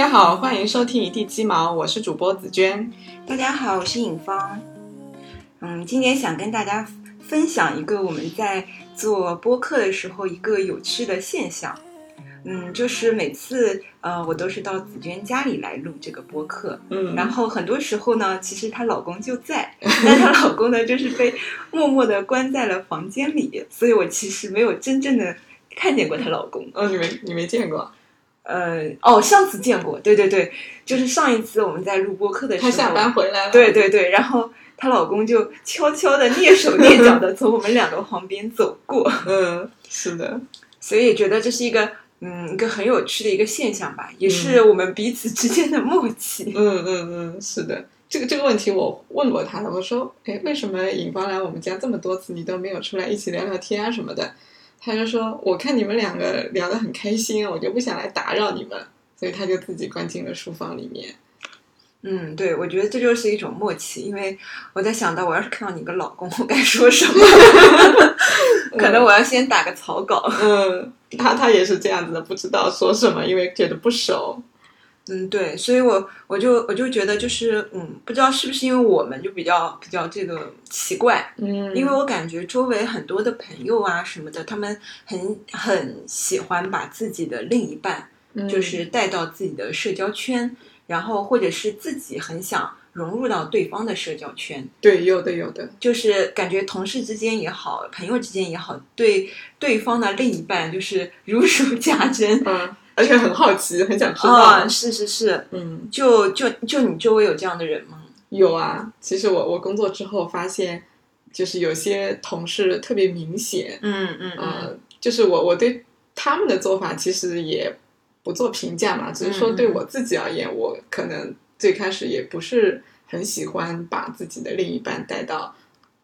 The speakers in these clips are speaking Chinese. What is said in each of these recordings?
家好，欢迎收听一地鸡毛，我是主播紫娟。大家好，我是尹芳。嗯，今天想跟大家分享一个我们在做播客的时候一个有趣的现象。嗯，就是每次呃，我都是到紫娟家里来录这个播客，嗯然后很多时候呢，其实她老公就在，但她老公呢，就是被默默的关在了房间里，所以我其实没有真正的看见过她老公。哦，你没你没见过？呃，哦，上次见过，对对对，就是上一次我们在录播课的时候，他下班回来了。对对对，然后她老公就悄悄的蹑手蹑脚的从我们两个旁边走过，嗯，是的，所以也觉得这是一个嗯一个很有趣的一个现象吧，也是我们彼此之间的默契。嗯嗯嗯，是的。这个这个问题我问过他了，我说，哎，为什么尹芳来我们家这么多次，你都没有出来一起聊聊天啊什么的？他就说，我看你们两个聊得很开心，我就不想来打扰你们，所以他就自己关进了书房里面。嗯，对，我觉得这就是一种默契，因为我在想到我要是看到你跟老公，我该说什么，可能我要先打个草稿。嗯，他他也是这样子的，不知道说什么，因为觉得不熟。嗯，对，所以我我就我就觉得就是嗯，不知道是不是因为我们就比较比较这个奇怪，嗯因为我感觉周围很多的朋友啊什么的，他们很很喜欢把自己的另一半嗯就是带到自己的社交圈，然后或者是自己很想融入到对方的社交圈，对，有的有的，就是感觉同事之间也好，朋友之间也好，对对方的另一半就是如数家珍。嗯，而且很好奇，很想知道。啊，是是是，嗯，就就就你周围有这样的人吗？有啊。其实我我工作之后发现，就是有些同事特别明显，嗯嗯呃，就是我我对他们的做法其实也不做评价嘛，只是说对我自己而言，我可能最开始也不是很喜欢把自己的另一半带到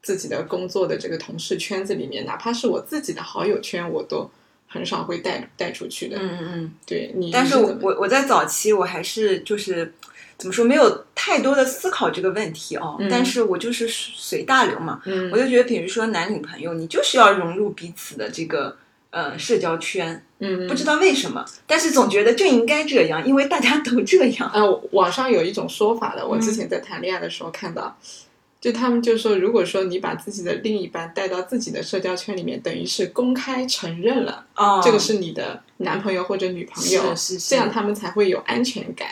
自己的工作的这个同事圈子里面，哪怕是我自己的好友圈，我都很少会带带出去的。嗯嗯嗯。对你，但是我我我在早期我还是就是怎么说没有太多的思考这个问题哦，嗯但是我就是随大流嘛，嗯我就觉得比如说男女朋友，你就是要融入彼此的这个呃社交圈，嗯不知道为什么，但是总觉得就应该这样，因为大家都这样。呃，网上有一种说法的，我之嗯前在谈恋爱的时候看到，就他们就说，如果说你把自己的另一半带到自己的社交圈里面，等于是公开承认了、哦，这个是你的男朋友或者女朋友，是是是这样他们才会有安全感。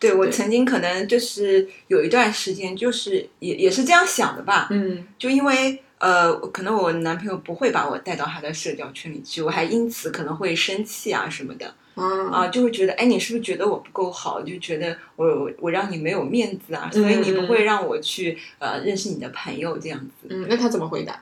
对对我曾经可能就是有一段时间，就是也也是这样想的吧，嗯就因为呃，可能我男朋友不会把我带到他的社交圈里去，我还因此可能会生气啊什么的啊啊，就会觉得哎，你是不是觉得我不够好？就觉得我我我让你没有面子啊，所以你不会让我去呃认识你的朋友这样子。嗯，那他怎么回答？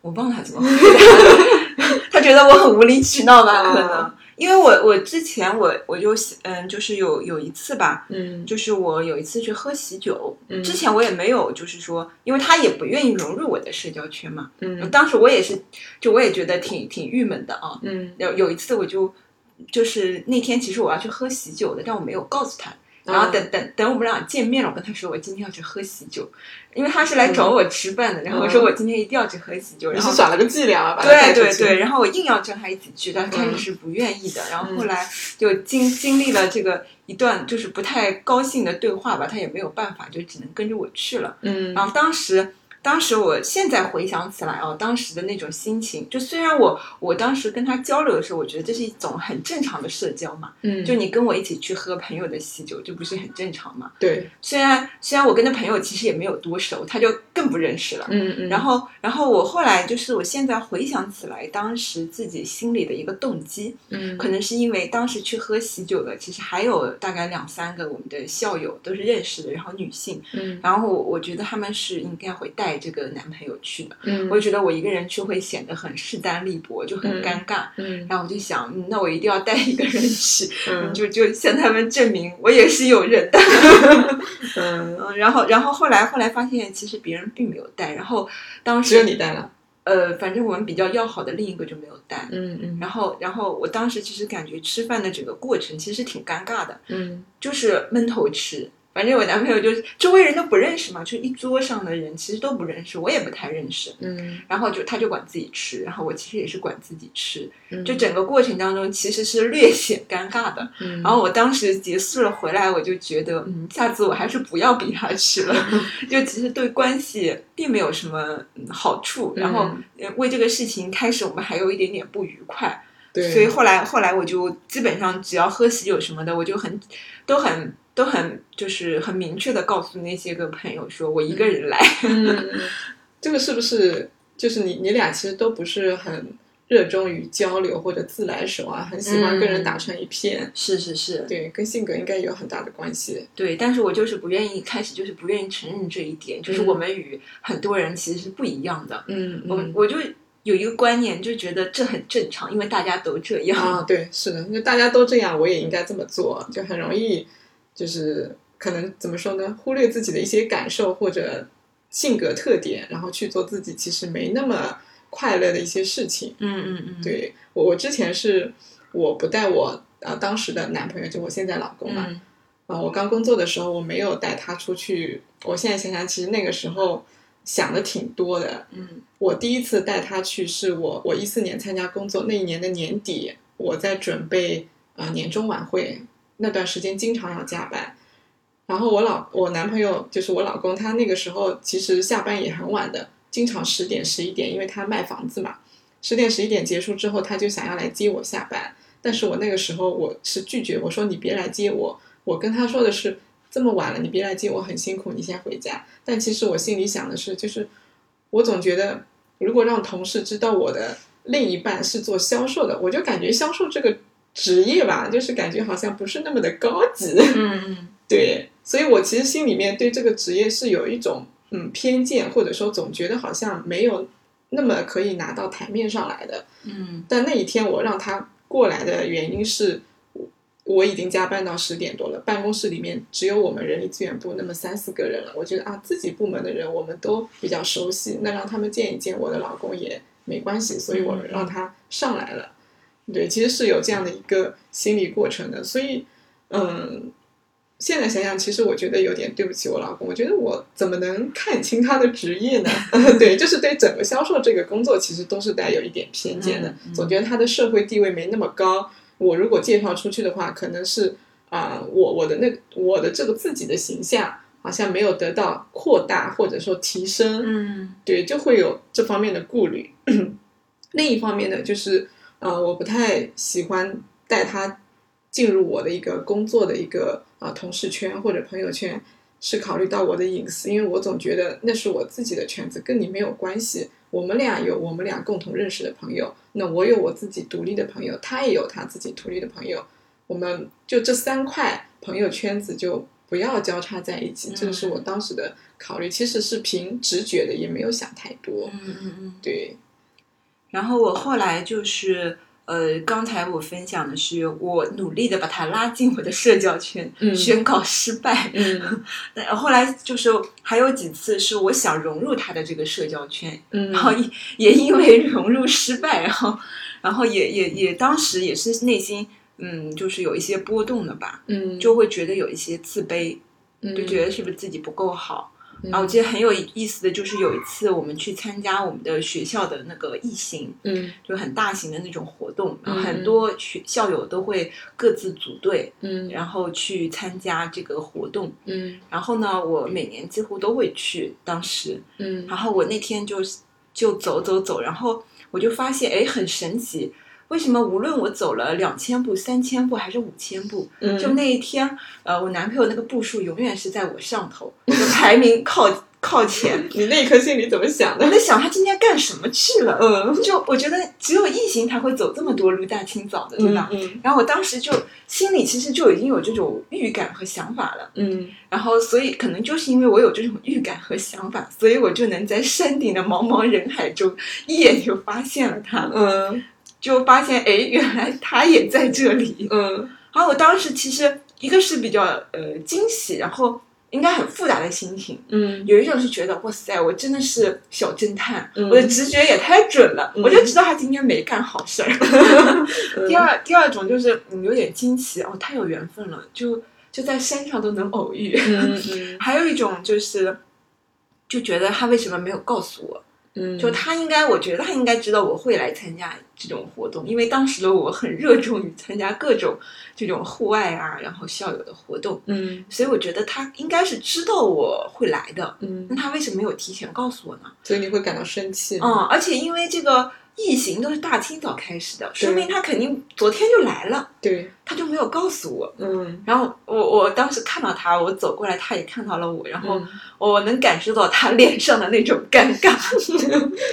我忘了他怎么回答，他觉得我很无理取闹吧？可能哦因为我我之前我我就嗯，就是有有一次吧，嗯就是我有一次去喝喜酒，嗯之前我也没有，就是说，因为他也不愿意融入我的社交圈嘛。嗯当时我也是，就我也觉得挺挺郁闷的啊。嗯有有一次我就，就是那天其实我要去喝喜酒的，但我没有告诉他。然后等等等我们俩见面了，我跟他说我今天要去喝喜酒，因为他是来找我吃饭的。然后我说我今天一定要去喝喜酒，你然后是耍了个伎俩对对对，，然后我硬要叫他一起去，但开始是不愿意的，然后后来就经经历了这个一段就是不太高兴的对话吧，他也没有办法，就只能跟着我去了。嗯。然后当时，当时我现在回想起来哦，当时的那种心情，就虽然我我当时跟他交流的时候，我觉得这是一种很正常的社交嘛，嗯，就你跟我一起去喝朋友的喜酒，这不是很正常嘛？对，虽然虽然我跟那朋友其实也没有多熟，他就更不认识了。嗯嗯，然后，然后我后来就是，我现在回想起来，当时自己心里的一个动机，嗯可能是因为当时去喝喜酒的，其实还有大概两三个我们的校友都是认识的，然后女性，嗯然后我我觉得他们是应该会带这个男朋友去的，嗯我就觉得我一个人去会显得很势单力薄，就很尴尬。嗯然后我就想，嗯那我一定要带一个人去，嗯 就就向他们证明我也是有人的。嗯，嗯，然后然后后来后来发现，其实别人并没有带。然后当时只有你带了，呃，反正我们比较要好的另一个就没有带。嗯嗯然后，然后我当时其实感觉吃饭的整个过程其实挺尴尬的，嗯就是闷头吃，反正我男朋友就是周围人都不认识嘛，就一桌上的人其实都不认识，我也不太认识。嗯然后就他就管自己吃，然后我其实也是管自己吃，嗯，就整个过程当中其实是略显尴尬的。嗯，然后我当时结束了回来，我就觉得，嗯，下次我还是不要逼他吃了，就其实对关系并没有什么嗯好处。然后为这个事情开始我们还有一点点不愉快，对，所以后来后来我就基本上只要喝喜酒什么的，我就很都很都很就是很明确的告诉那些个朋友说我一个人来。这个是不是就是你你俩其实都不是很热衷于交流或者自来熟啊，很喜欢跟人打成一片？是是是，对，跟性格应该有很大的关系。对，但是我就是不愿意开始就是不愿意承认这一点，就是嗯我们与很多人其实是不一样的。嗯我我就有一个观念，就觉得这很正常，因为大家都这样。啊，对，是的，就大家都这样，我也应该这么做，就很容易，就是可能怎么说呢，忽略自己的一些感受或者性格特点，然后去做自己其实没那么快乐的一些事情。嗯嗯嗯，对我，我之前是我不带我呃当时的男朋友，就我现在老公嘛，嗯啊、我刚工作的时候我没有带他出去。我现在想想，其实那个时候想的挺多的。嗯我第一次带他去是我我一四年参加工作那一年的年底，我在准备啊、呃年终晚会，那段时间经常要加班。然后我老我男朋友就是我老公，他那个时候其实下班也很晚的，经常十点十一点，因为他卖房子嘛，十点十一点结束之后，他就想要来接我下班。但是我那个时候我是拒绝，我说你别来接我，我跟他说的是这么晚了，你别来接我，很辛苦，你先回家。但其实我心里想的是，就是我总觉得，如果让同事知道我的另一半是做销售的，我就感觉销售这个职业吧，就是感觉好像不是那么的高级。嗯嗯 对，所以我其实心里面对这个职业是有一种嗯偏见，或者说总觉得好像没有那么可以拿到台面上来的。嗯但那一天我让他过来的原因是，我我已经加班到十点多了，办公室里面只有我们人力资源部那么三四个人了。我觉得啊，自己部门的人我们都比较熟悉，那让他们见一见我的老公也没关系，所以我让他上来了。对，其实是有这样的一个心理过程的，所以嗯。现在想想，其实我觉得有点对不起我老公。我觉得我怎么能看清他的职业呢？对，就是对整个销售这个工作，其实都是带有一点偏见的。总觉得他的社会地位没那么高。我如果介绍出去的话，可能是啊、我我的那我的这个自己的形象好像没有得到扩大或者说提升。嗯对，就会有这方面的顾虑。另一方面呢，就是呃，我不太喜欢带他进入我的一个工作的一个啊、呃同事圈或者朋友圈，是考虑到我的隐私，因为我总觉得那是我自己的圈子，跟你没有关系。我们俩有我们俩共同认识的朋友，那我有我自己独立的朋友，他也有他自己独立的朋友，我们就这三块朋友圈子就不要交叉在一起，这个是我当时的考虑，其实是凭直觉的，也没有想太多。嗯嗯嗯。对，然后我后来就是。呃，刚才我分享的是我努力的把他拉进我的社交圈，嗯宣告失败。嗯但后来就是还有几次是我想融入他的这个社交圈，嗯然后也也因为融入失败，然后然后也也也当时也是内心嗯，就是有一些波动的吧，嗯，就会觉得有一些自卑，嗯就觉得是不是自己不够好。嗯然后我记得很有意思的就是有一次我们去参加我们的学校的那个艺行，嗯就很大型的那种活动，然后嗯很多学校友都会各自组队，嗯然后去参加这个活动。嗯然后呢，我每年几乎都会去，当时。嗯然后我那天就就走走走，然后我就发现，哎，很神奇，为什么无论我走了两千步、三千步还是五千步，嗯，就那一天，呃，我男朋友那个步数永远是在我上头，就排名靠靠前。你那一刻心里怎么想的？我在想他今天干什么去了？嗯就我觉得只有异形才会走这么多路，大清早的，对吧？嗯然后我当时就心里其实就已经有这种预感和想法了。嗯然后，所以可能就是因为我有这种预感和想法，所以我就能在山顶的茫茫人海中一眼就发现了他，嗯就发现哎，原来他也在这里。嗯然后我当时其实一个是比较呃惊喜，然后应该很复杂的心情，嗯有一种是觉得哇塞，我真的是小侦探，嗯我的直觉也太准了，嗯我就知道他今天没干好事儿。嗯第二第二种就是嗯有点惊奇哦，太有缘分了，就就在山上都能偶遇。嗯嗯 还有一种就是，就觉得他为什么没有告诉我？嗯，就他应该，我觉得他应该知道我会来参加这种活动，因为当时的我很热衷于参加各种这种户外啊，然后校友的活动，嗯所以我觉得他应该是知道我会来的。嗯那，他为什么没有提前告诉我呢？所以你会感到生气。嗯，而且因为这个疫情都是大清早开始的，说明他肯定昨天就来了，对，他就没有告诉我。嗯，然后我我当时看到他，我走过来，他也看到了我，然后嗯我能感受到他脸上的那种尴尬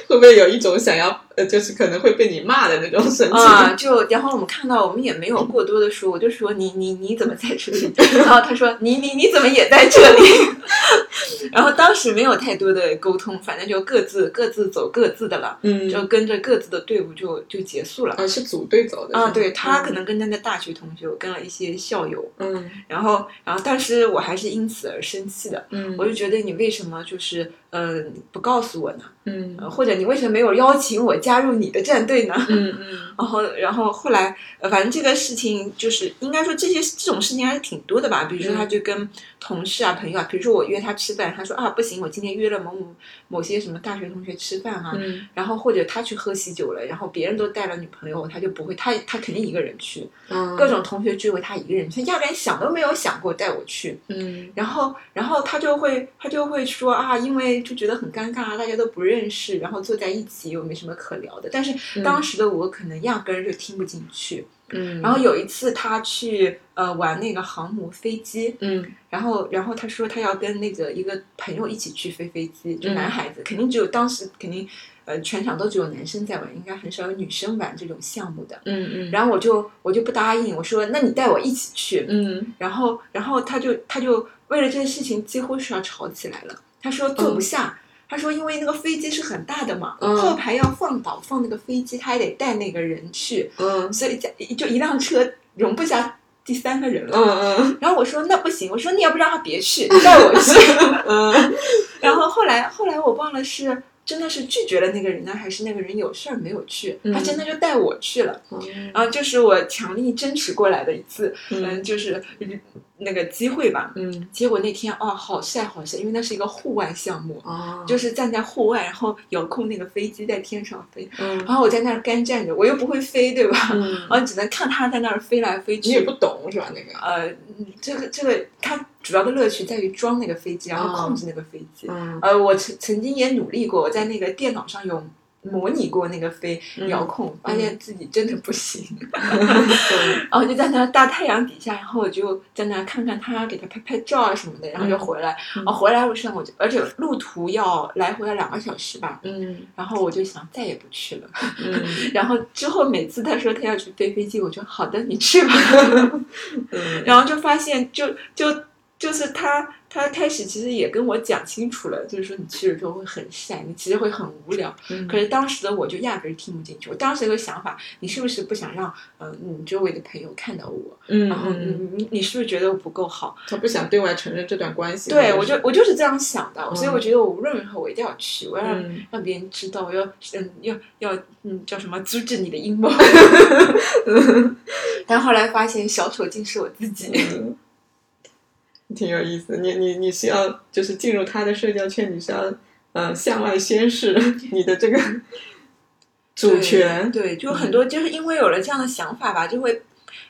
会不会有一种想要呃，就是可能会被你骂的那种神情？啊，就然后我们看到，我们也没有过多的说，我就说你你你怎么在这里？然后他说你你你怎么也在这里？然后当时没有太多的沟通，反正就各自各自走各自的了，嗯，就跟着各自的队伍就就结束了。啊是组队走的啊，对他可能跟他的大学同学，我跟了一些校友，嗯。然后然后但是我还是因此而生气的，嗯，我就觉得你为什么就是嗯、呃不告诉我呢？嗯呃或者你为什么没有邀请我加入你的战队呢？嗯嗯 然后，然后后来，呃，反正这个事情就是应该说这些这种事情还是挺多的吧。比如说，他就跟同事啊、朋友啊，比如说我约他吃饭，他说啊不行，我今天约了某某某些什么大学同学吃饭啊。嗯然后或者他去喝喜酒了，然后别人都带了女朋友，他就不会，他他肯定一个人去。嗯，各种同学聚会，他一个人去，他压根想都没有想过带我去。嗯然后，然后他就会他就会说啊，因为就觉得很尴尬，大家都不认识，然后坐在一起又没什么可聊的。但是当时的我可能压根儿就听不进去。嗯，然后有一次他去呃玩那个航母飞机，嗯然后然后他说他要跟那个一个朋友一起去飞飞机，就嗯男孩子，肯定只有当时肯定呃全场都只有男生在玩，应该很少有女生玩这种项目的。嗯嗯，然后我就我就不答应，我说那你带我一起去。嗯然后然后他就他就为了这个事情几乎是要吵起来了。他说坐不下，他说因为那个飞机是很大的嘛，嗯后排要放倒放那个飞机，他还得带那个人去，嗯所以加就一辆车容不下第三个人了。嗯嗯然后我说那不行，我说你要不让他别去，带我去。嗯 然后后来后来我忘了是真的是拒绝了那个人呢，还是那个人有事儿没有去，嗯他真的就带我去了。嗯然后就是我强力争取过来的一次，嗯，嗯就是那个机会吧。嗯结果那天哦，好晒好晒，因为那是一个户外项目，哦，就是站在户外，然后遥控那个飞机在天上飞，嗯然后我在那儿干站着，我又不会飞，对吧？嗯，然后只能看它在那儿飞来飞去。你也不懂是吧？那个，呃，嗯这个这个，它主要的乐趣在于装那个飞机，然后控制那个飞机。嗯呃，我曾曾经也努力过，我在那个电脑上有模拟过那个飞嗯遥控，发现自己真的不行。然后就在那大太阳底下，然后我就在那看看他，给他拍拍照啊什么的，然后就回来。嗯然后回来路上我就，而且路途要来回要两个小时吧，嗯然后我就想再也不去了。嗯 然后之后每次他说他要去飞飞机，我就好的，你去吧。嗯，然后就发现就就就是他他开始其实也跟我讲清楚了，就是说你去了之后会很晒，你其实会很无聊。嗯可是当时的我就压根儿听不进去，我当时有个想法，你是不是不想让呃你周围的朋友看到我？嗯然后你嗯，你你是不是觉得我不够好？他不想对外承认这段关系，对我就我就是这样想的，嗯所以我觉得我无论如何我一定要去，我要让、嗯让别人知道，我要嗯要要嗯叫什么阻止你的阴谋。但后来发现小丑竟是我自己。嗯，挺有意思。你你你是要就是进入他的社交圈，你是要呃向外宣示你的这个 主权。对，对就很多就是因为有了这样的想法吧，就会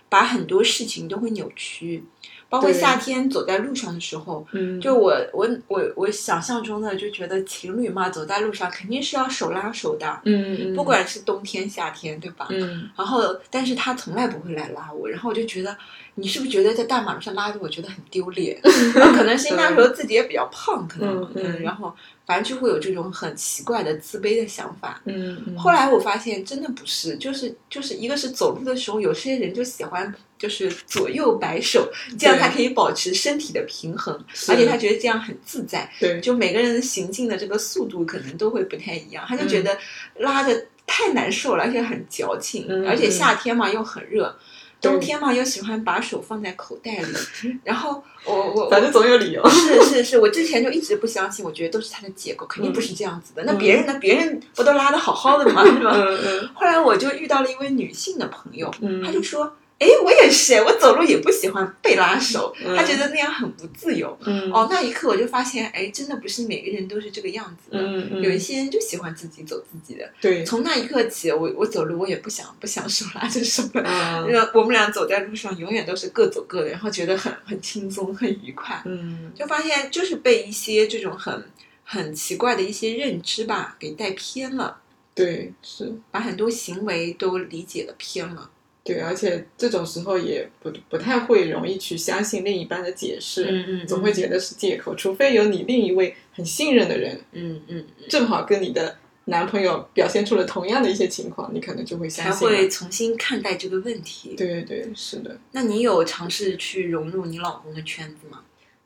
把很多事情都会扭曲。包括夏天走在路上的时候，嗯，就我我我我想象中的就觉得情侣嘛，走在路上肯定是要手拉手的，嗯嗯，不管是冬天夏天，对吧？嗯然后，但是他从来不会来拉我，然后我就觉得，你是不是觉得在大马路上拉着我觉得很丢脸？然后可能是因为那时候自己也比较胖，可能嗯嗯然后反正就会有这种很奇怪的自卑的想法。嗯嗯，后来我发现真的不是，就是就是一个是走路的时候，有些人就喜欢就是左右摆手，这样他可以保持身体的平衡，而且他觉得这样很自在。对就每个人行进的这个速度可能都会不太一样，他就嗯觉得拉着太难受了，而且很矫情，嗯而且夏天嘛又很热。对冬天嘛，又喜欢把手放在口袋里，然后我我反正总有理由。是是是，我之前就一直不相信，我觉得都是他的借口，肯定不是这样子的。那别人呢？别人不都拉的好好的吗？是吧？嗯嗯后来我就遇到了一位女性的朋友，嗯，她就说：“哎，我也是，我走路也不喜欢被拉手，嗯他觉得那样很不自由。嗯哦，那一刻我就发现，哎，真的不是每个人都是这个样子的。嗯嗯，有一些人就喜欢自己走自己的。对，从那一刻起，我我走路我也不想不想手拉着手了。嗯那我们俩走在路上，永远都是各走各的，然后觉得很很轻松，很愉快。嗯就发现就是被一些这种很很奇怪的一些认知吧给带偏了，对是。把很多行为都理解了偏了。对，而且这种时候也不不太会容易去相信另一半的解释，嗯嗯总会觉得是借口，除非有你另一位很信任的人，嗯嗯，正好跟你的男朋友表现出了同样的一些情况，你可能就会相信了。会重新看待这个问题。对对对，是的，那你有尝试去融入你老公的圈子吗？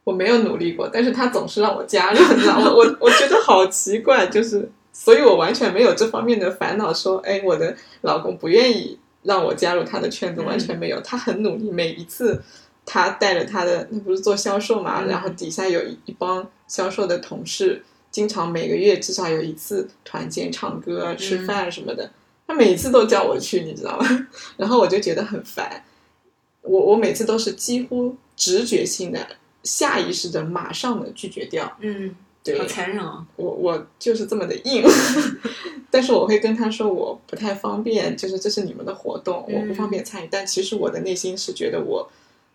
我没有努力过，但是他总是让我加入，你知道吗？我我觉得好奇怪，就是，所以我完全没有这方面的烦恼，说，哎，我的老公不愿意让我加入他的圈子，嗯。完全没有，他很努力，每一次他带着他的，那不是做销售嘛，嗯。然后底下有一一帮销售的同事，经常每个月至少有一次团建、唱歌、吃饭什么的，他每次都叫我去，你知道吗？然后我就觉得很烦，我我每次都是几乎直觉性的。下意识的马上的拒绝掉，嗯，对好残忍哦。我我就是这么的硬，但是我会跟他说我不太方便，就是这是你们的活动，嗯我不方便参与。但其实我的内心是觉得我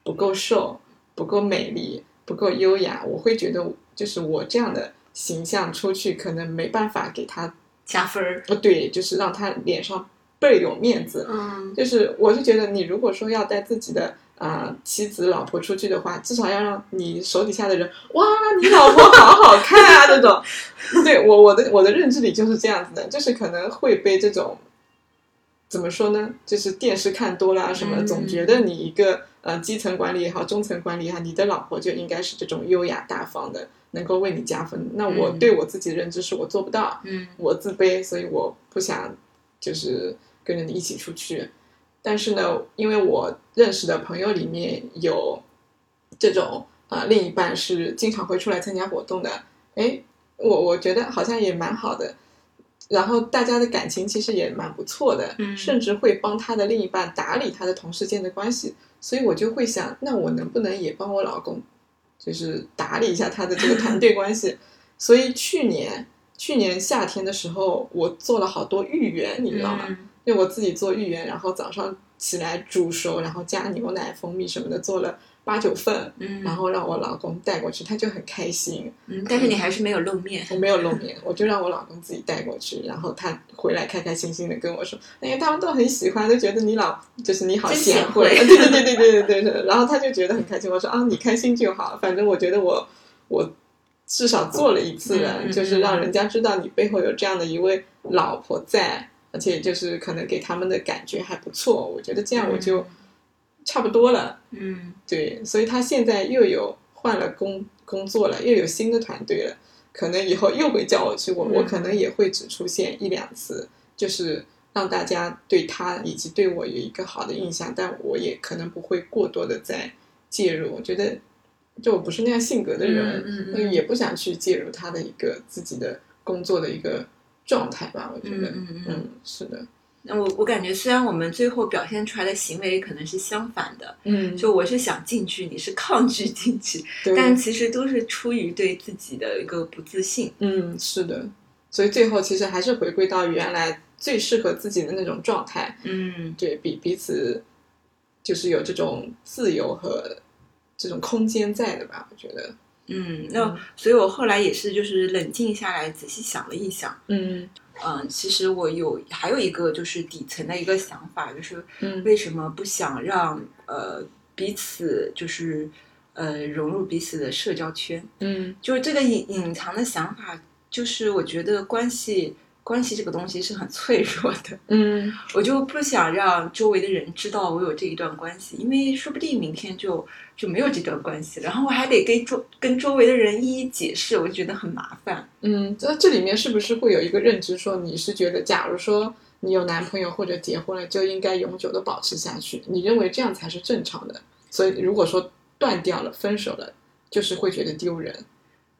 不够瘦，不够美丽，不够优雅，我会觉得就是我这样的形象出去可能没办法给他，加分儿。不对，就是让他脸上倍儿有面子。嗯就是我是觉得你如果说要带自己的啊、呃妻子、老婆出去的话，至少要让你手底下的人哇，你老婆好好看啊这种。对我我的我的认知里就是这样子的，就是可能会被这种怎么说呢？就是电视看多了啊什么，嗯总觉得你一个呃基层管理也好，中层管理也好，你的老婆就应该是这种优雅大方的，能够为你加分。那我嗯对我自己的认知是我做不到，嗯我自卑，所以我不想就是跟着你一起出去。但是呢，因为我认识的朋友里面有这种啊、呃另一半是经常会出来参加活动的，哎，我我觉得好像也蛮好的。然后大家的感情其实也蛮不错的，嗯甚至会帮他的另一半打理他的同事间的关系，所以我就会想，那我能不能也帮我老公，就是打理一下他的这个团队关系？所以去年去年夏天的时候，我做了好多芋圆，你知道吗？嗯因为我自己做芋圆，然后早上起来煮熟，然后加牛奶、蜂蜜什么的，做了八九份。然后让我老公带过去，他就很开心。但是你还是没有露面，我没有露面，我就让我老公自己带过去，然后他回来开开心心的跟我说，因为他们都很喜欢，都觉得你老，就是你好贤惠。对对对对对对，然后他就觉得很开心，我说啊，你开心就好。反正我觉得我我至少做了一次，就是让人家知道你背后有这样的一位老婆在。而且就是可能给他们的感觉还不错。我觉得这样我就差不多了。嗯对，所以他现在又有换了工工作了，又有新的团队了，可能以后又会叫我去，我、我嗯可能也会只出现一两次，就是让大家对他以及对我有一个好的印象，但我也可能不会过多的再介入。我觉得，就我不是那样性格的人，嗯也不想去介入他的一个自己的工作的一个状态吧。我觉得，嗯嗯嗯。嗯，是的，那我我感觉，虽然我们最后表现出来的行为可能是相反的，嗯，就我是想进去，你是抗拒进去，对。但其实都是出于对自己的一个不自信。嗯，是的，所以最后其实还是回归到原来最适合自己的那种状态，嗯。对比彼此就是有这种自由和这种空间在的吧，我觉得，嗯，那所以我后来也是就是冷静下来，仔细想了一想，嗯。嗯，其实我有还有一个就是底层的一个想法，就是嗯。为什么不想让呃彼此就是呃融入彼此的社交圈？嗯。就是这个隐隐藏的想法，就是我觉得关系关系这个东西是很脆弱的，嗯我就不想让周围的人知道我有这一段关系，因为说不定明天就就没有这段关系了，然后我还得跟周跟周围的人一一解释，我就觉得很麻烦。嗯，那这里面是不是会有一个认知，说你是觉得，假如说你有男朋友或者结婚了，就应该永久的保持下去？你认为这样才是正常的？所以如果说断掉了、分手了，就是会觉得丢人。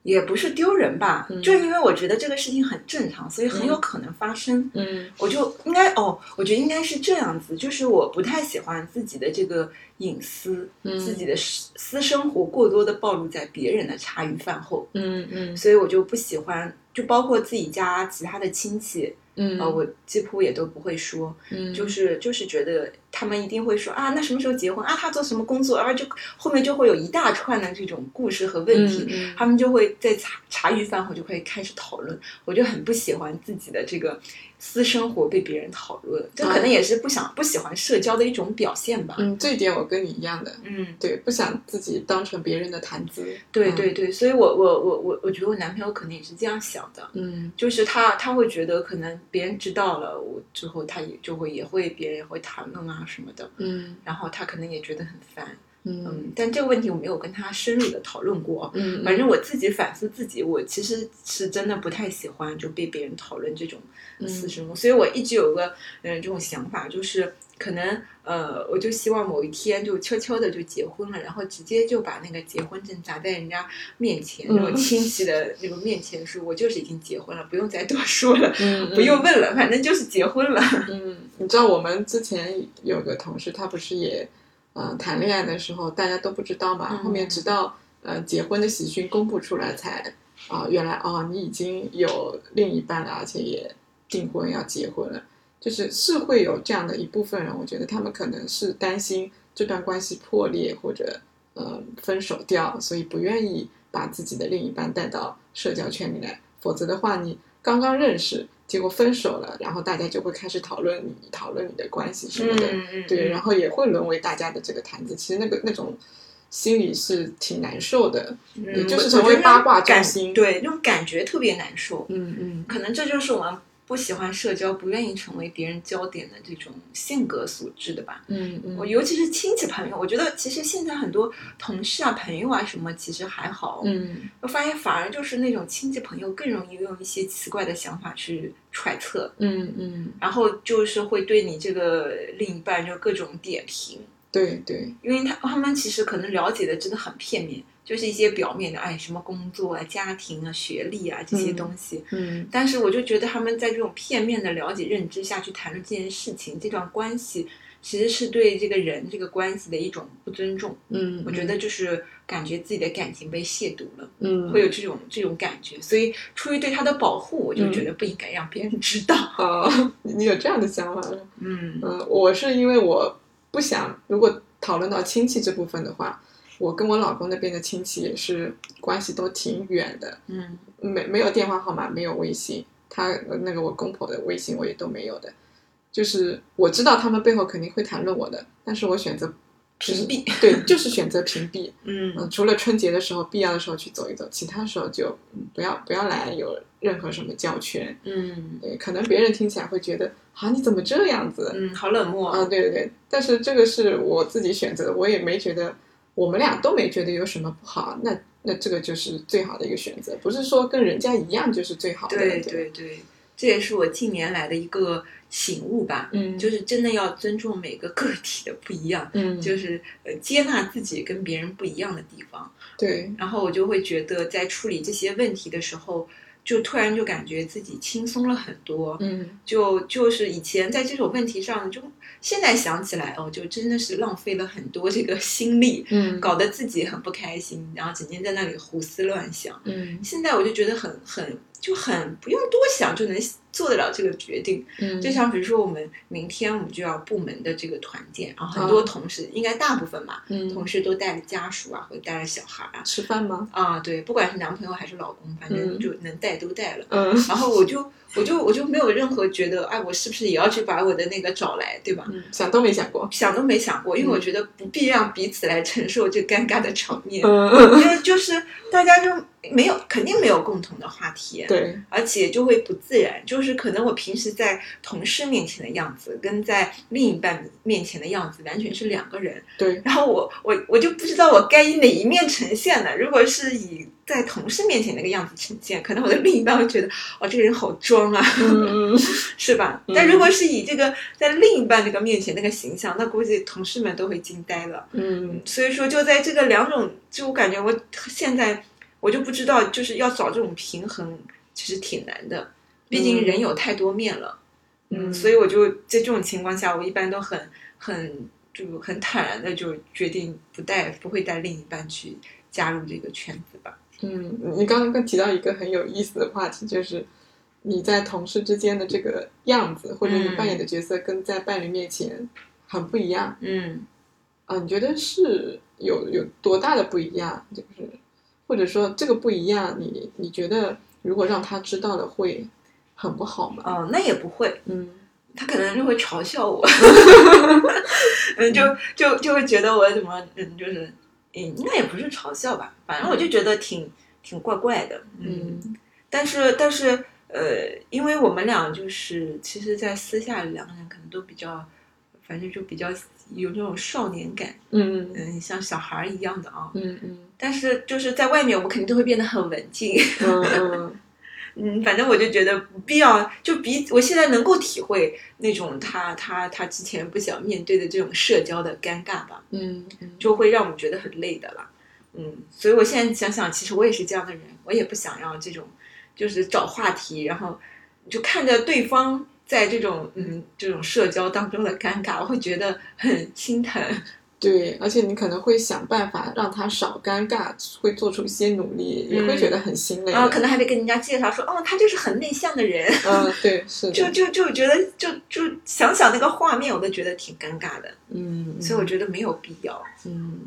也不是丢人吧，嗯就因为我觉得这个事情很正常，所以很有可能发生。嗯我就应该哦，我觉得应该是这样子，就是我不太喜欢自己的这个隐私，嗯自己的私私生活过多的暴露在别人的茶余饭后，嗯嗯所以我就不喜欢，就包括自己家其他的亲戚，嗯呃，我几乎也都不会说，嗯就是就是觉得他们一定会说啊，那什么时候结婚啊？他做什么工作？啊，就后面就会有一大串的这种故事和问题，他们就会在茶茶余饭后就会开始讨论。我就很不喜欢自己的这个私生活被别人讨论，这可能也是不想不喜欢社交的一种表现吧。嗯，这一点我跟你一样的，嗯，对，不想自己当成别人的谈资。对对对，所以我我我我我觉得我男朋友可能也是这样想的。嗯就是他他会觉得可能别人知道了我之后，他也就会也会别人也会谈论啊什么的，嗯然后他可能也觉得很烦，嗯。嗯，但这个问题我没有跟他深入的讨论过。嗯，反正我自己反思自己，我其实是真的不太喜欢就被别人讨论这种嗯私生活，所以我一直有个嗯这种想法，就是可能呃，我就希望某一天就悄悄的就结婚了，然后直接就把那个结婚证砸在人家面前，嗯。那种亲戚的那个面前说，我就是已经结婚了，不用再多说了，嗯。不用问了，反正就是结婚了。嗯，你知道我们之前有个同事，他不是也，呃，谈恋爱的时候大家都不知道嘛，嗯后面直到呃结婚的喜讯公布出来才，啊、原来哦你已经有另一半了，而且也订婚要结婚了，就是是会有这样的一部分人，我觉得他们可能是担心这段关系破裂或者呃分手掉，所以不愿意把自己的另一半带到社交圈里来，否则的话你刚刚认识。结果分手了，然后大家就会开始讨论你，讨论你的关系什么的，嗯对，然后也会沦为大家的这个谈资。其实那个那种心里是挺难受的，也就是成为八卦感中心。，对，那种感觉特别难受。嗯嗯可能这就是我们不喜欢社交、不愿意成为别人焦点的这种性格所致的吧。嗯嗯，我尤其是亲戚朋友，我觉得其实现在很多同事啊、朋友啊什么，其实还好。嗯我发现反而就是那种亲戚朋友更容易用一些奇怪的想法去揣测，嗯嗯，然后就是会对你这个另一半就各种点评，对对，因为他他们其实可能了解的真的很片面，就是一些表面的，哎，什么工作啊、家庭啊、学历啊这些嗯东西。嗯但是我就觉得他们在这种片面的了解认知下去谈论这件事情、这段关系，其实是对这个人这个关系的一种不尊重。嗯，我觉得就是感觉自己的感情被亵渎了，嗯会有这种这种感觉。所以出于对他的保护，我就嗯觉得不应该让别人知道。哦，你有这样的想法了？嗯嗯，我是因为我不想，如果讨论到亲戚这部分的话，我跟我老公那边的亲戚也是关系都挺远的，嗯没没有电话号码，没有微信，他那个我公婆的微信我也都没有的。就是我知道他们背后肯定会谈论我的，但是我选择屏蔽。对，就是选择屏蔽。嗯嗯，除了春节的时候必要的时候去走一走，其他时候就嗯不要不要来有任何什么交圈。嗯对，可能别人听起来会觉得啊你怎么这样子？嗯，好冷漠。啊，对对对，但是这个是我自己选择的，我也没觉得，我们俩都没觉得有什么不好，那那这个就是最好的一个选择，不是说跟人家一样就是最好的。对对，对对，这也是我近年来的一个醒悟吧。嗯，就是真的要尊重每个个体的不一样，嗯，就是呃接纳自己跟别人不一样的地方。对，然后我就会觉得，在处理这些问题的时候，就突然就感觉自己轻松了很多。嗯就就是以前在这种问题上，就现在想起来哦，就真的是浪费了很多这个心力，嗯，搞得自己很不开心，然后整天在那里胡思乱想。嗯现在我就觉得很很就很不用多想就能做得了这个决定。嗯，就像比如说，我们明天我们就要部门的这个团建，然后很多同事，应该大部分嘛，嗯同事都带着家属啊，或者带着小孩啊。吃饭吗？啊，对，不管是男朋友还是老公，反正嗯就能带都带了。嗯然后我就我就我就没有任何觉得，哎，我是不是也要去把我的那个找来，对吧？嗯，想都没想过。想都没想过，因为我嗯觉得不必让彼此来承受这尴尬的场面，嗯，因为 就是大家就没有肯定没有共同的话题，对，而且就会不自然。就是可能我平时在同事面前的样子，跟在另一半面前的样子完全是两个人。对，然后我我我就不知道我该以哪一面呈现呢？如果是以在同事面前那个样子呈现，可能我的另一半会觉得，哦，这个人好装啊，是吧？嗯但如果是以这个在另一半这个面前那个形象，那估计同事们都会惊呆了。嗯所以说，就在这个两种，就我感觉我现在我就不知道，就是要找这种平衡，其实挺难的。毕竟人有太多面了，嗯所以我就在这种情况下，我一般都很很就很坦然的就决定不带不会带另一半去加入这个圈子吧。嗯，你刚刚提到一个很有意思的话题，就是你在同事之间的这个样子，或者你扮演的角色跟在伴侣面前很不一样嗯啊？你觉得是有有多大的不一样？就是或者说这个不一样，你你觉得如果让他知道了会很不好吗？哦，那也不会，嗯 他可能就会嘲笑我，嗯，就就就会觉得我怎么嗯，就是嗯，应该也不是嘲笑吧，反正我就觉得挺挺怪怪的，嗯，嗯。但是但是呃，因为我们俩就是其实，在私下两个人可能都比较，反正就比较有那种少年感，嗯嗯，像小孩儿一样的啊，嗯嗯。但是就是在外面，我们肯定都会变得很文静。嗯嗯嗯，反正我就觉得不必要，就比我现在能够体会那种他他他之前不想面对的这种社交的尴尬吧，嗯嗯，就会让我们觉得很累的啦。嗯，所以我现在想想，其实我也是这样的人，我也不想要这种，就是找话题，然后就看着对方在这种嗯这种社交当中的尴尬，我会觉得很心疼。对，而且你可能会想办法让他少尴尬，会做出一些努力，也会觉得很心累的。然后可能还得跟人家介绍说，哦，他就是很内向的人。嗯，对，是的，就就就觉得就就想想那个画面，我都觉得挺尴尬的，嗯，所以我觉得没有必要。嗯，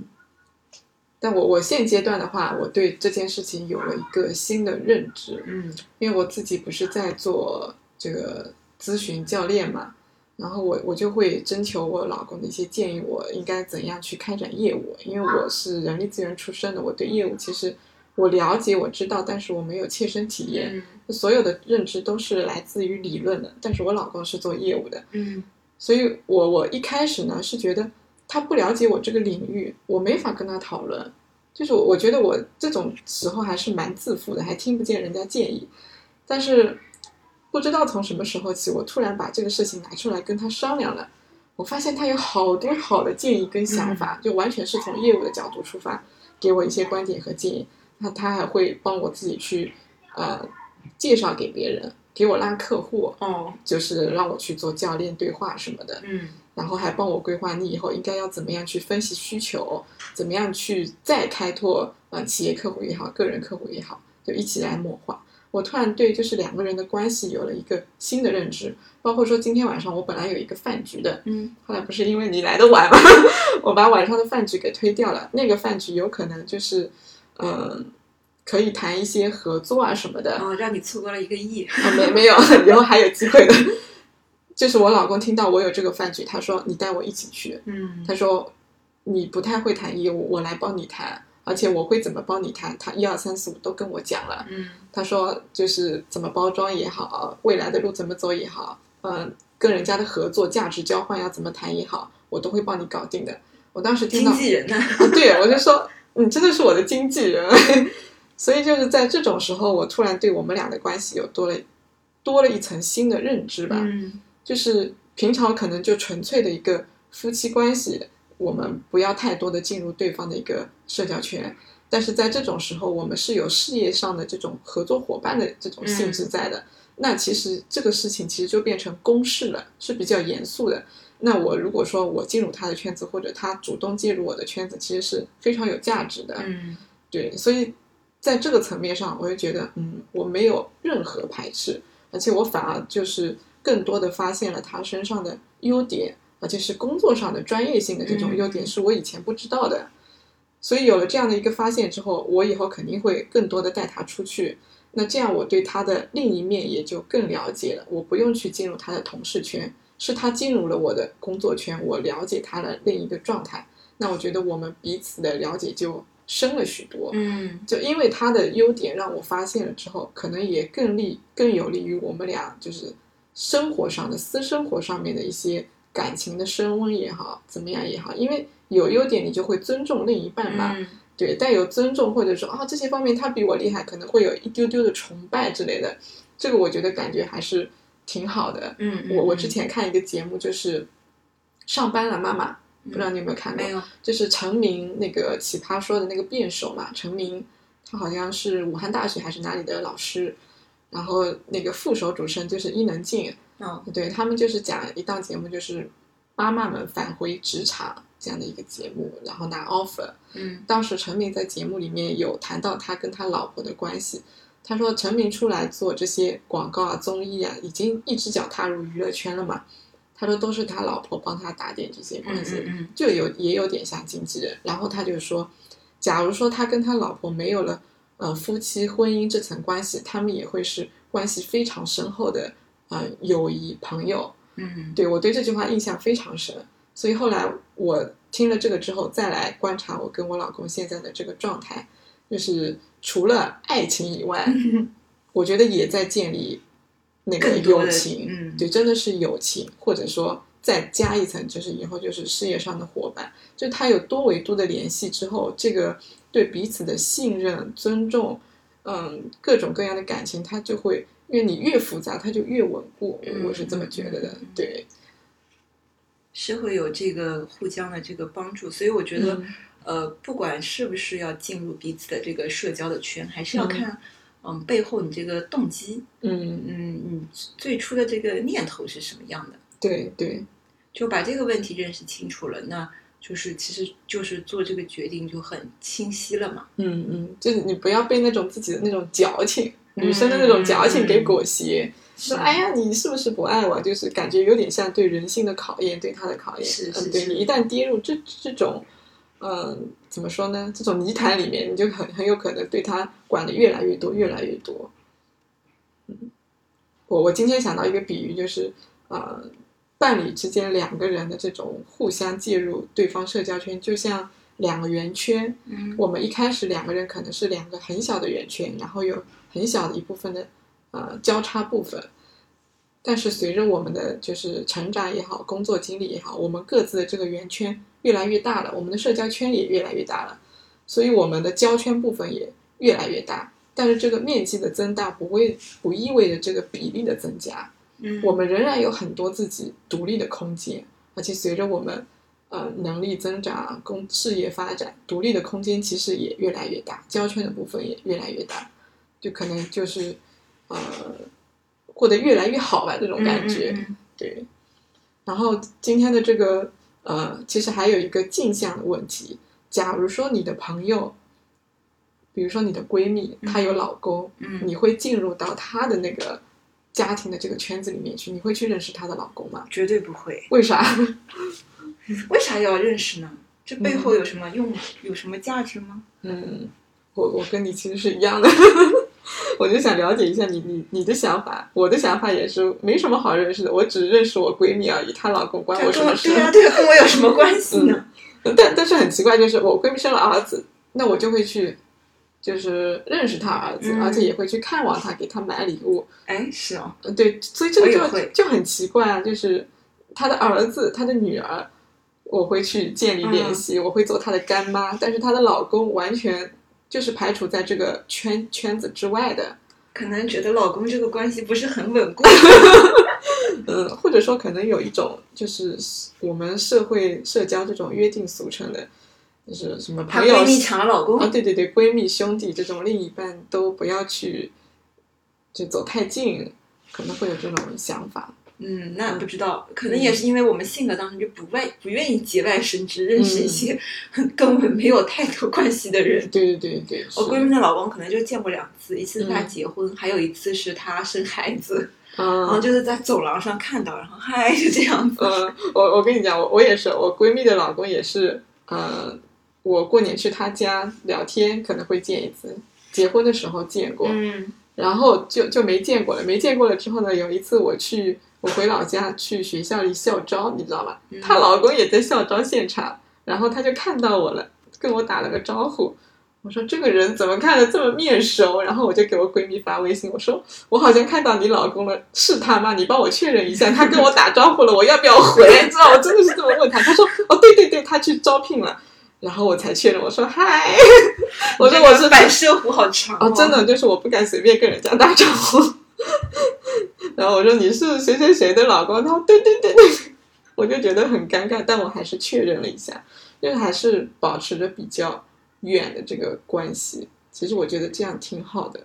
但我我现阶段的话，我对这件事情有了一个新的认知，嗯因为我自己不是在做这个咨询教练嘛，然后我我就会征求我老公的一些建议，我应该怎样去开展业务，因为我是人力资源出身的，我对业务其实我了解我知道，但是我没有切身体验，嗯所有的认知都是来自于理论的，但是我老公是做业务的，嗯所以我我一开始呢是觉得他不了解我这个领域，我没法跟他讨论。就是我我觉得我这种时候还是蛮自负的，还听不见人家建议。但是不知道从什么时候起，我突然把这个事情拿出来跟他商量了。我发现他有好多好的建议跟想法，就完全是从业务的角度出发，给我一些观点和建议。那他还会帮我自己去呃介绍给别人，给我拉客户，哦就是让我去做教练对话什么的，嗯然后还帮我规划你以后应该要怎么样去分析需求，怎么样去再开拓呃企业客户也好，个人客户也好，就一起来谋划。我突然对就是两个人的关系有了一个新的认知，包括说今天晚上我本来有一个饭局的，嗯后来不是因为你来的晚嘛，我把晚上的饭局给推掉了。那个饭局有可能就是，嗯、可以谈一些合作啊什么的，哦，让你错过了一个亿。哦，没没有，以后还有机会的。就是我老公听到我有这个饭局，他说你带我一起去。嗯他说你不太会谈业务，我来帮你谈，而且我会怎么帮你谈，他一二三四五都跟我讲了。嗯他说就是怎么包装也好，未来的路怎么走也好，嗯、跟人家的合作价值交换要怎么谈也好，我都会帮你搞定的。我当时听到经纪人呢？啊，对，我就说你真的是我的经纪人，所以就是在这种时候，我突然对我们俩的关系有多了多了一层新的认知吧。嗯就是平常可能就纯粹的一个夫妻关系，我们不要太多的进入对方的一个社交圈。但是在这种时候，我们是有事业上的这种合作伙伴的这种性质在的。那其实这个事情其实就变成公事了，是比较严肃的。那我如果说我进入他的圈子，或者他主动介入我的圈子，其实是非常有价值的。嗯对，所以在这个层面上，我就觉得，嗯，我没有任何排斥，而且我反而就是更多的发现了他身上的优点，而且是工作上的专业性的这种优点，嗯是我以前不知道的。所以有了这样的一个发现之后，我以后肯定会更多的带他出去。那这样我对他的另一面也就更了解了，我不用去进入他的同事圈，是他进入了我的工作圈，我了解他的另一个状态。那我觉得我们彼此的了解就深了许多。嗯就因为他的优点让我发现了之后，可能也更利更有利于我们俩就是生活上的私生活上面的一些感情的升温也好，怎么样也好，因为有优点你就会尊重另一半嘛，嗯对，带有尊重或者说啊这些方面他比我厉害，可能会有一丢丢的崇拜之类的，这个我觉得感觉还是挺好的。嗯，我我之前看一个节目就是上班了妈妈，不知道你有没有看过？没有。就是陈明那个奇葩说的那个辩手嘛，陈明他好像是武汉大学还是哪里的老师，然后那个副手主持人就是伊能静，嗯对他们就是讲一档节目，就是妈妈们返回职场这样的一个节目，然后拿 offer。嗯当时陈明在节目里面有谈到他跟他老婆的关系，他说陈明出来做这些广告啊、综艺啊，已经一只脚踏入娱乐圈了嘛。他说都是他老婆帮他打点这些嗯关系，嗯就有也有点像经纪人。然后他就说，假如说他跟他老婆没有了呃夫妻婚姻这层关系，他们也会是关系非常深厚的呃友谊朋友。嗯对我对这句话印象非常深，所以后来我听了这个之后，再来观察我跟我老公现在的这个状态，就是除了爱情以外，我觉得也在建立那个友情，嗯。对，真的是友情，或者说再加一层，就是以后就是事业上的伙伴，就他有多维度的联系之后，这个对彼此的信任、尊重，嗯，各种各样的感情，他就会，因为你越复杂，它就越稳固，嗯我是这么觉得的对，是会有这个互相的这个帮助，所以我觉得，嗯。呃，不管是不是要进入彼此的这个社交的圈，还是要嗯。看，嗯，背后你这个动机，嗯，嗯，你最初的这个念头是什么样的，对对，就把这个问题认识清楚了，那就是其实就是做这个决定就很清晰了嘛。嗯嗯，就是你不要被那种自己的那种矫情，嗯女生的那种矫情给裹挟。说是哎呀，你是不是不爱我？就是感觉有点像对人性的考验，对他的考验。嗯，对是是是你一旦跌入这这种，嗯，怎么说呢？这种泥潭里面，你就很很有可能对他管的越来越多，越来越多。嗯，我我今天想到一个比喻，就是呃，伴侣之间两个人的这种互相介入对方社交圈，就像两个圆圈。嗯我们一开始两个人可能是两个很小的圆圈，然后有很小的一部分的呃交叉部分，但是随着我们的就是成长也好，工作经历也好，我们各自的这个圆圈越来越大了，我们的社交圈也越来越大了，所以我们的交圈部分也越来越大。但是这个面积的增大不会不意味着这个比例的增加，嗯，我们仍然有很多自己独立的空间，而且随着我们呃能力增长、工事业发展，独立的空间其实也越来越大，交圈的部分也越来越大，就可能就是呃过得越来越好吧，这种感觉。嗯嗯嗯对，然后今天的这个呃，其实还有一个镜像的问题。假如说你的朋友，比如说你的闺蜜，她有老公，嗯你会进入到她的那个家庭的这个圈子里面去，你会去认识她的老公吗？绝对不会。为啥？为啥要认识呢？这背后有什么用？有什么价值吗？嗯，我我跟你其实是一样的，我就想了解一下你你你的想法。我的想法也是没什么好认识的，我只认识我闺蜜而已，她老公关我什么事？对啊对啊，跟我有什么关系呢？但但是很奇怪，就是我闺蜜生了儿子，那我就会去，就是认识她儿子，嗯而且也会去看望她，给她买礼物。哎，是哦，呃对，所以这个就就很奇怪啊，就是她的儿子，她的女儿，我会去建立联系，我会做她的干妈，但是她的老公完全就是排除在这个圈圈子之外的。可能觉得老公这个关系不是很稳固。嗯，或者说可能有一种就是我们社会社交这种约定俗成的，就是什么她朋友闺蜜抢老公啊，，对对对，闺蜜兄弟这种另一半都不要去就走太近，可能会有这种想法。嗯，那不知道，可能也是因为我们性格当中就不外不愿意节外生枝，认识一些 跟我们没有太多关系的人。对对对对，我闺蜜的老公可能就见过两次，一次是她嗯结婚，还有一次是她生孩子，然后嗯就是在走廊上看到，然后嗨就这样子。嗯，我我跟你讲，我我也是，我闺蜜的老公也是，呃，我过年去她家聊天可能会见一次，结婚的时候见过，嗯然后就就没见过了。没见过了之后呢，有一次我去我回老家去学校里校招，你知道吧？嗯她老公也在校招现场，然后他就看到我了，跟我打了个招呼。我说这个人怎么看着这么面熟？然后我就给我闺蜜发微信，我说我好像看到你老公了，是他吗？你帮我确认一下，他跟我打招呼了，我要不要回？你知道，我真的是这么问他。他说哦，对对对，他去招聘了。然后我才确认，我说嗨，我说我是反射弧好长哦，真的就是我不敢随便跟人家打招呼。然后我说你是谁谁谁的老公？他说对对对对，我就觉得很尴尬，但我还是确认了一下，因为还是保持着比较远的这个关系。其实我觉得这样挺好的。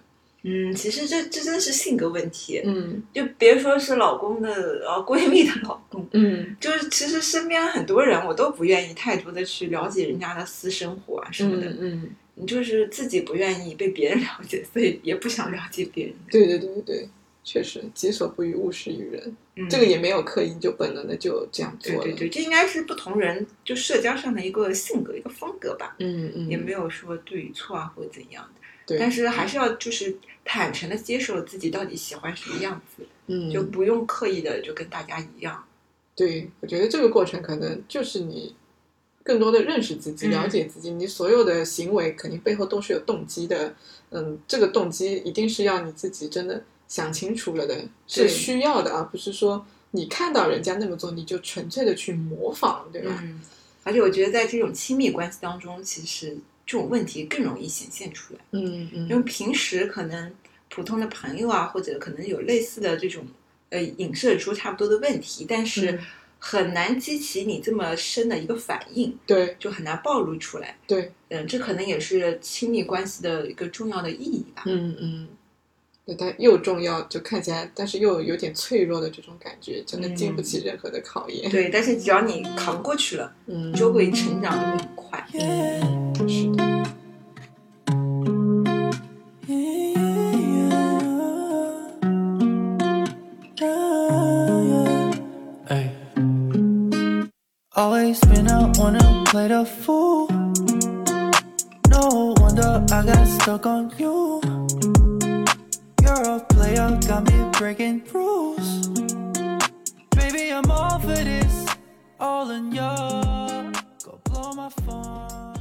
嗯，其实这这真的是性格问题，嗯就别说是老公的呃闺蜜的老公，嗯就是其实身边很多人我都不愿意太多的去了解人家的私生活啊什么的，嗯嗯，你就是自己不愿意被别人了解，所以也不想了解别人。对对对对对，确实己所不欲，勿施于人。嗯这个也没有刻意，就本能的就这样做了。对对对，这应该是不同人就社交上的一个性格一个风格吧，嗯嗯，也没有说对与错啊或者怎样的。对，但是还是要就是坦诚的接受自己到底喜欢什么样子，嗯，就不用刻意的就跟大家一样。对，我觉得这个过程可能就是你更多的认识自己、嗯了解自己，你所有的行为肯定背后都是有动机的。嗯，这个动机一定是要你自己真的想清楚了的，是需要的，而不是说你看到人家那么做，你就纯粹的去模仿，对吧？嗯，而且我觉得在这种亲密关系当中，其实这种问题更容易显现出来。嗯嗯因为平时可能普通的朋友啊，或者可能有类似的这种呃影射出差不多的问题，但是嗯很难激起你这么深的一个反应，对就很难暴露出来。对，嗯，这可能也是亲密关系的一个重要的意义吧。嗯嗯。对，但又重要，就看起来，但是又有点脆弱的这种感觉，真的经不起任何的考验。对，但是只要你扛过去了，嗯，就会成长的很快。嗯，是的。Ay. Always been out, wanna play the fool. No wonder I got stuck on you. You're a player, got me breaking rules. Baby, I'm all for this, all in ya. Go blow my phone.